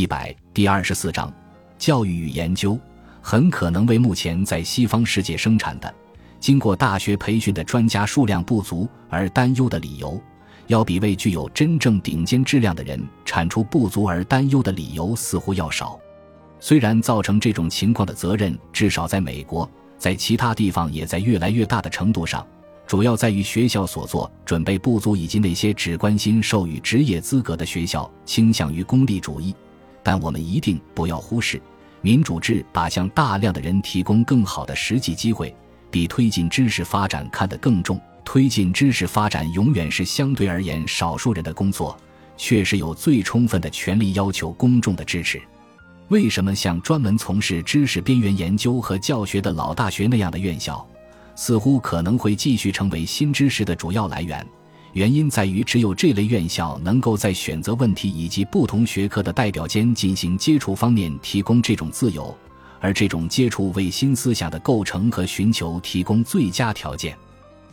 一百第二十四章，教育与研究很可能为目前在西方世界生产的、经过大学培训的专家数量不足而担忧的理由，要比为具有真正顶尖质量的人产出不足而担忧的理由似乎要少。虽然造成这种情况的责任，至少在美国，在其他地方也在越来越大的程度上。主要在于学校所做准备不足，以及那些只关心授予职业资格的学校倾向于功利主义。但我们一定不要忽视，民主制把向大量的人提供更好的实际机会，比推进知识发展看得更重。推进知识发展永远是相对而言少数人的工作，确实有最充分的权利要求公众的支持。为什么像专门从事知识边缘研究和教学的老大学那样的院校？似乎可能会继续成为新知识的主要来源，原因在于只有这类院校能够在选择问题以及不同学科的代表间进行接触方面提供这种自由，而这种接触为新思想的构成和寻求提供最佳条件。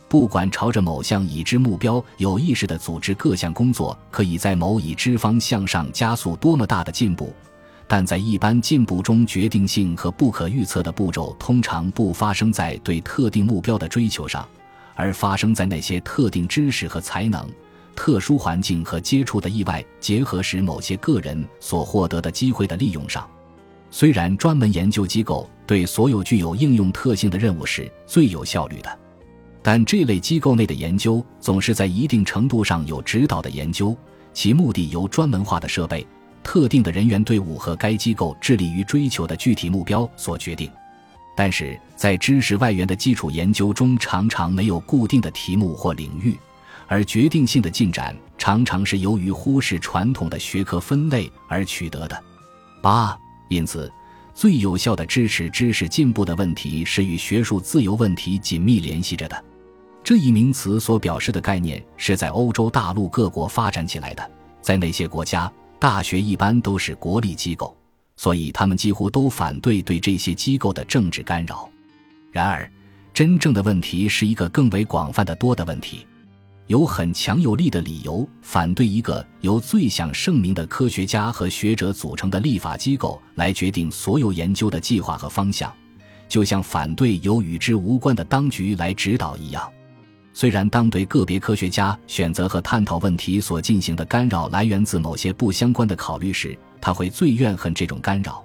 不管朝着某项已知目标有意识地组织各项工作，可以在某已知方向上加速多么大的进步。但在一般进步中，决定性和不可预测的步骤通常不发生在对特定目标的追求上，而发生在那些特定知识和才能、特殊环境和接触的意外结合时某些个人所获得的机会的利用上。虽然专门研究机构对所有具有应用特性的任务是最有效率的，但这类机构内的研究总是在一定程度上有指导的研究，其目的由专门化的设备。特定的人员队伍和该机构致力于追求的具体目标所决定，但是在知识外援的基础研究中，常常没有固定的题目或领域，而决定性的进展常常是由于忽视传统的学科分类而取得的。八，因此，最有效的支持知识进步的问题是与学术自由问题紧密联系着的。这一名词所表示的概念是在欧洲大陆各国发展起来的，在那些国家。大学一般都是国立机构，所以他们几乎都反对对这些机构的政治干扰。然而，真正的问题是一个更为广泛的多的问题。有很强有力的理由反对一个由最享盛名的科学家和学者组成的立法机构来决定所有研究的计划和方向，就像反对由与之无关的当局来指导一样。虽然当对个别科学家选择和探讨问题所进行的干扰来源自某些不相关的考虑时，他会最怨恨这种干扰，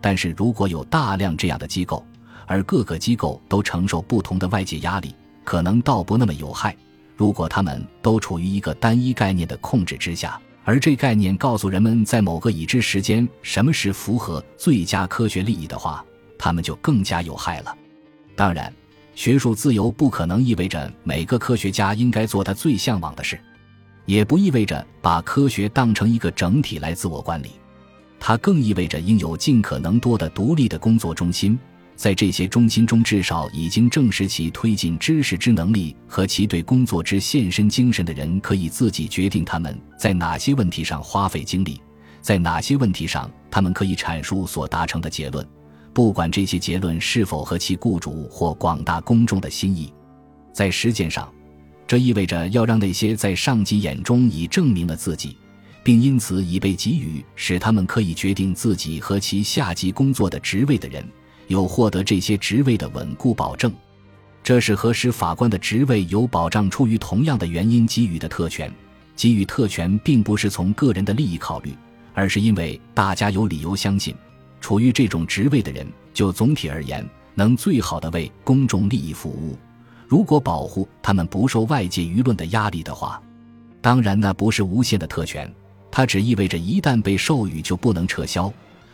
但是如果有大量这样的机构，而各个机构都承受不同的外界压力，可能倒不那么有害。如果他们都处于一个单一概念的控制之下，而这概念告诉人们在某个已知时间什么是符合最佳科学利益的话，他们就更加有害了。当然。学术自由不可能意味着每个科学家应该做他最向往的事，也不意味着把科学当成一个整体来自我管理。它更意味着应有尽可能多的独立的工作中心，在这些中心中，至少已经证实其推进知识之能力和其对工作之献身精神的人可以自己决定他们在哪些问题上花费精力，在哪些问题上他们可以阐述所达成的结论。不管这些结论是否合其雇主或广大公众的心意，在实践上，这意味着要让那些在上级眼中已证明了自己，并因此已被给予使他们可以决定自己和其下级工作的职位的人，有获得这些职位的稳固保证。这是和使法官的职位有保障出于同样的原因给予的特权。给予特权并不是从个人的利益考虑，而是因为大家有理由相信。处于这种职位的人，就总体而言，能最好的为公众利益服务。如果保护他们不受外界舆论的压力的话，当然那不是无限的特权，它只意味着一旦被授予就不能撤销，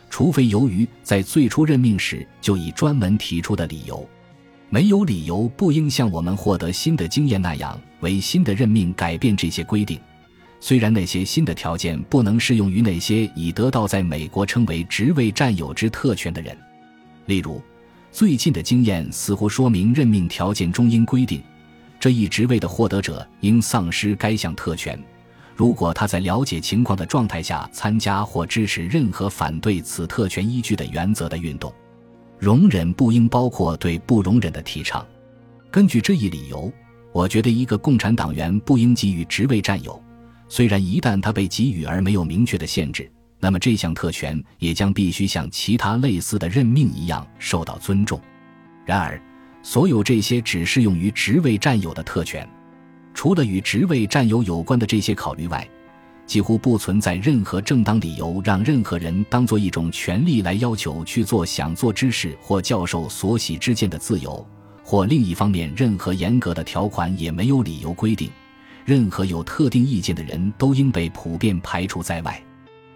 除非由于在最初任命时就已专门提出的理由。没有理由不应像我们获得新的经验那样，为新的任命改变这些规定。虽然那些新的条件不能适用于那些已得到在美国称为职位占有之特权的人，例如，最近的经验似乎说明任命条件中应规定，这一职位的获得者应丧失该项特权，如果他在了解情况的状态下参加或支持任何反对此特权依据的原则的运动。容忍不应包括对不容忍的提倡。根据这一理由，我觉得一个共产党员不应给予职位占有。虽然一旦他被给予而没有明确的限制，那么这项特权也将必须像其他类似的任命一样受到尊重。然而，所有这些只适用于职位占有的特权。除了与职位占有有关的这些考虑外，几乎不存在任何正当理由让任何人当做一种权利来要求去做想做之事或教授所喜之见的自由。或另一方面，任何严格的条款也没有理由规定，任何有特定意见的人都应被普遍排除在外。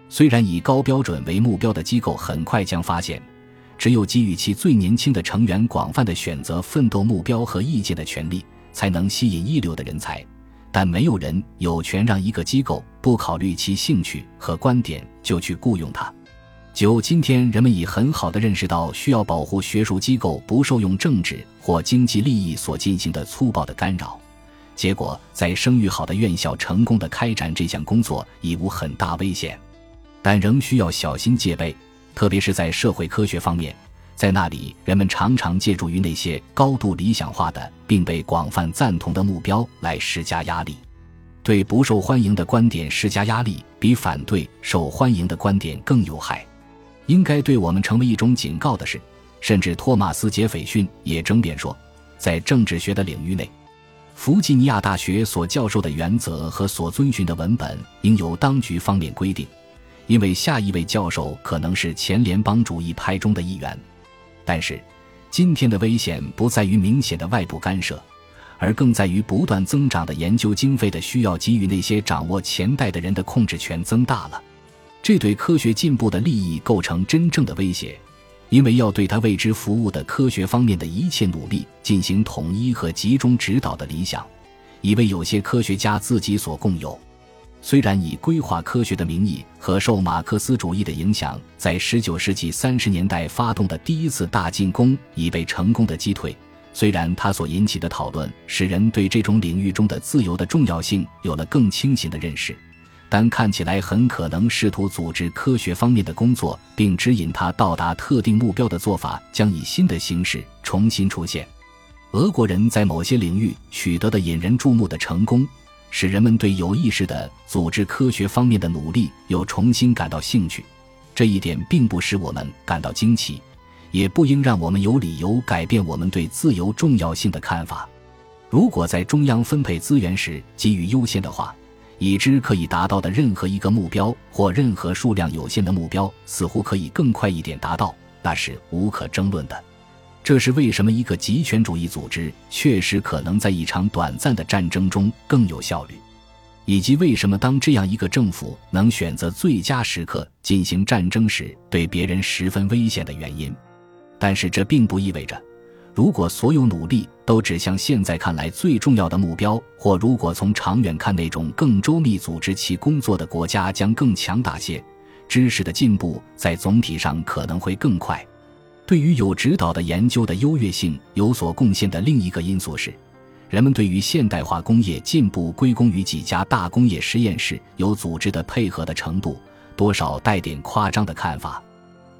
虽然以高标准为目标的机构很快将发现，只有给予其最年轻的成员广泛的选择奋斗目标和意见的权利，才能吸引一流的人才。但没有人有权让一个机构不考虑其兴趣和观点就去雇佣他。九，今天人们已很好的认识到需要保护学术机构不受用政治或经济利益所进行的粗暴的干扰。结果，在声誉好的院校成功的开展这项工作已无很大危险。但仍需要小心戒备，特别是在社会科学方面，在那里人们常常借助于那些高度理想化的并被广泛赞同的目标来施加压力。对不受欢迎的观点施加压力，比反对受欢迎的观点更有害。应该对我们成为一种警告的是，甚至托马斯·杰斐逊也争辩说，在政治学的领域内，弗吉尼亚大学所教授的原则和所遵循的文本应由当局方面规定。因为下一位教授可能是前联邦主义派中的一员，但是今天的危险不在于明显的外部干涉，而更在于不断增长的研究经费的需要给予那些掌握钱袋的人的控制权增大了。这对科学进步的利益构成真正的威胁，因为要对他为之服务的科学方面的一切努力进行统一和集中指导的理想，已为有些科学家自己所共有。虽然以规划科学的名义和受马克思主义的影响，在19世纪30年代发动的第一次大进攻已被成功的击退，虽然它所引起的讨论使人对这种领域中的自由的重要性有了更清醒的认识，但看起来很可能试图组织科学方面的工作并指引他到达特定目标的做法将以新的形式重新出现。俄国人在某些领域取得的引人注目的成功。使人们对有意识的组织科学方面的努力又重新感到兴趣，这一点并不使我们感到惊奇，也不应让我们有理由改变我们对自由重要性的看法。如果在中央分配资源时给予优先的话，已知可以达到的任何一个目标或任何数量有限的目标似乎可以更快一点达到，那是无可争论的。这是为什么一个极权主义组织确实可能在一场短暂的战争中更有效率，以及为什么当这样一个政府能选择最佳时刻进行战争时对别人十分危险的原因。但是这并不意味着，如果所有努力都指向现在看来最重要的目标，或如果从长远看那种更周密组织其工作的国家将更强大些，知识的进步在总体上可能会更快。对于有指导的研究的优越性有所贡献的另一个因素是，人们对于现代化工业进步归功于几家大工业实验室有组织的配合的程度，多少带点夸张的看法。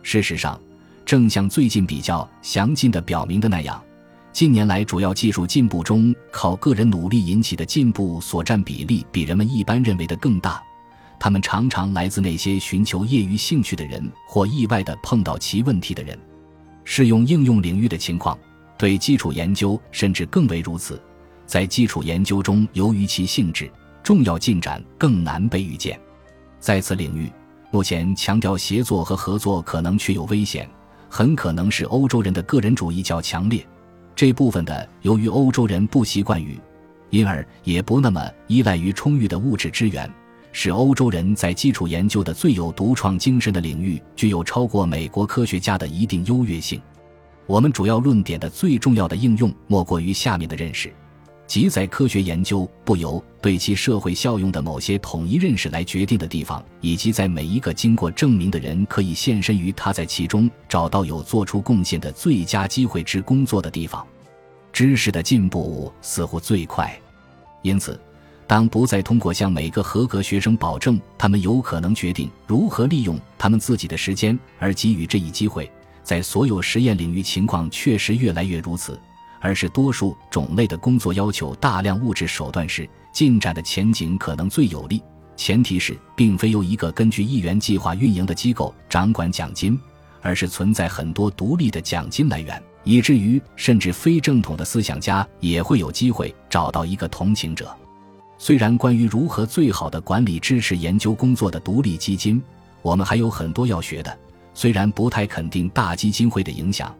事实上，正像最近比较详尽的表明的那样，近年来主要技术进步中靠个人努力引起的进步所占比例比人们一般认为的更大。他们常常来自那些寻求业余兴趣的人或意外的碰到其问题的人。适用应用领域的情况，对基础研究甚至更为如此。在基础研究中，由于其性质，重要进展更难被预见。在此领域，目前强调协作和合作可能确有危险，很可能是欧洲人的个人主义较强烈。这部分的，由于欧洲人不习惯于，因而也不那么依赖于充裕的物质资源。使欧洲人在基础研究的最有独创精神的领域具有超过美国科学家的一定优越性。我们主要论点的最重要的应用莫过于下面的认识：即在科学研究不由对其社会效用的某些统一认识来决定的地方，以及在每一个经过证明的人可以献身于他在其中找到有做出贡献的最佳机会之工作的地方，知识的进步似乎最快。因此。当不再通过向每个合格学生保证他们有可能决定如何利用他们自己的时间而给予这一机会，在所有实验领域情况确实越来越如此，而是多数种类的工作要求大量物质手段时，进展的前景可能最有利。前提是并非由一个根据一元计划运营的机构掌管奖金，而是存在很多独立的奖金来源，以至于甚至非正统的思想家也会有机会找到一个同情者。虽然关于如何最好的管理支持研究工作的独立基金，我们还有很多要学的。虽然不太肯定大基金会的影响，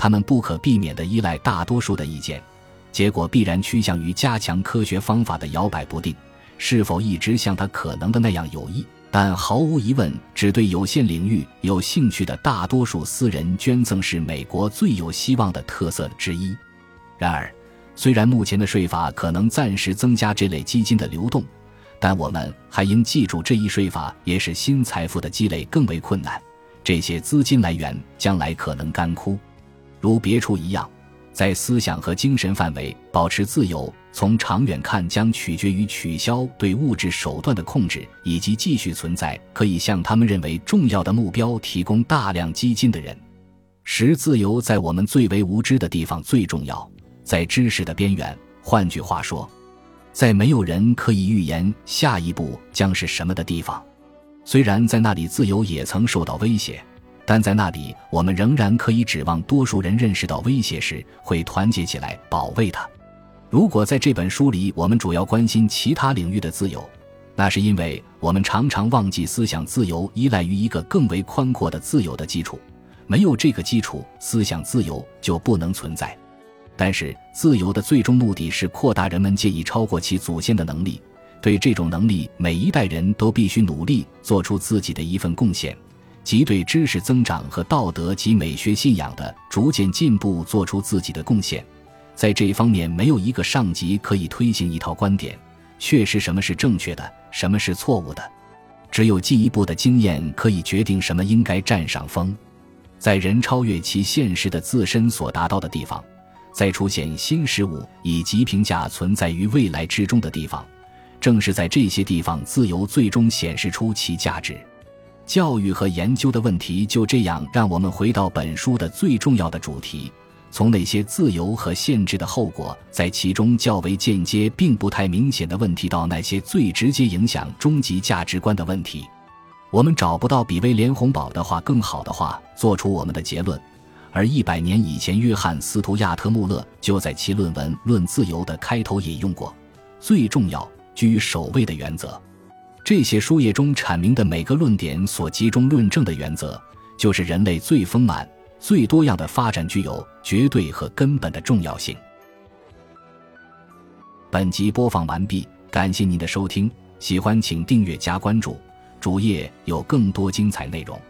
他们不可避免地依赖大多数的意见，结果必然趋向于加强科学方法的摇摆不定。是否一直像他可能的那样有益？但毫无疑问，只对有限领域有兴趣的大多数私人捐赠是美国最有希望的特色之一。然而，虽然目前的税法可能暂时增加这类基金的流动，但我们还应记住，这一税法也使新财富的积累更为困难。这些资金来源将来可能干枯，如别处一样。在思想和精神范围保持自由，从长远看将取决于取消对物质手段的控制，以及继续存在可以向他们认为重要的目标提供大量基金的人。使自由在我们最为无知的地方最重要，在知识的边缘。换句话说，在没有人可以预言下一步将是什么的地方，虽然在那里自由也曾受到威胁。但在那里，我们仍然可以指望多数人认识到威胁时会团结起来保卫它。如果在这本书里我们主要关心其他领域的自由，那是因为我们常常忘记思想自由依赖于一个更为宽阔的自由的基础。没有这个基础，思想自由就不能存在。但是，自由的最终目的是扩大人们借以超过其祖先的能力。对这种能力，每一代人都必须努力做出自己的一份贡献。即对知识增长和道德及美学信仰的逐渐进步做出自己的贡献，在这一方面，没有一个上级可以推行一套观点，确实什么是正确的，什么是错误的。只有进一步的经验可以决定什么应该占上风。在人超越其现实的自身所达到的地方，在出现新事物以及评价存在于未来之中的地方，正是在这些地方，自由最终显示出其价值。教育和研究的问题就这样让我们回到本书的最重要的主题：从那些自由和限制的后果在其中较为间接并不太明显的问题，到那些最直接影响终极价值观的问题。我们找不到比威廉·洪堡的话更好的话做出我们的结论。而一百年以前，约翰·斯图亚特·穆勒就在其论文《论自由》的开头引用过：“最重要、居首位的原则。”这些书页中阐明的每个论点所集中论证的原则，就是人类最丰满、最多样的发展具有绝对和根本的重要性。本集播放完毕，感谢您的收听，喜欢请订阅加关注，主页有更多精彩内容。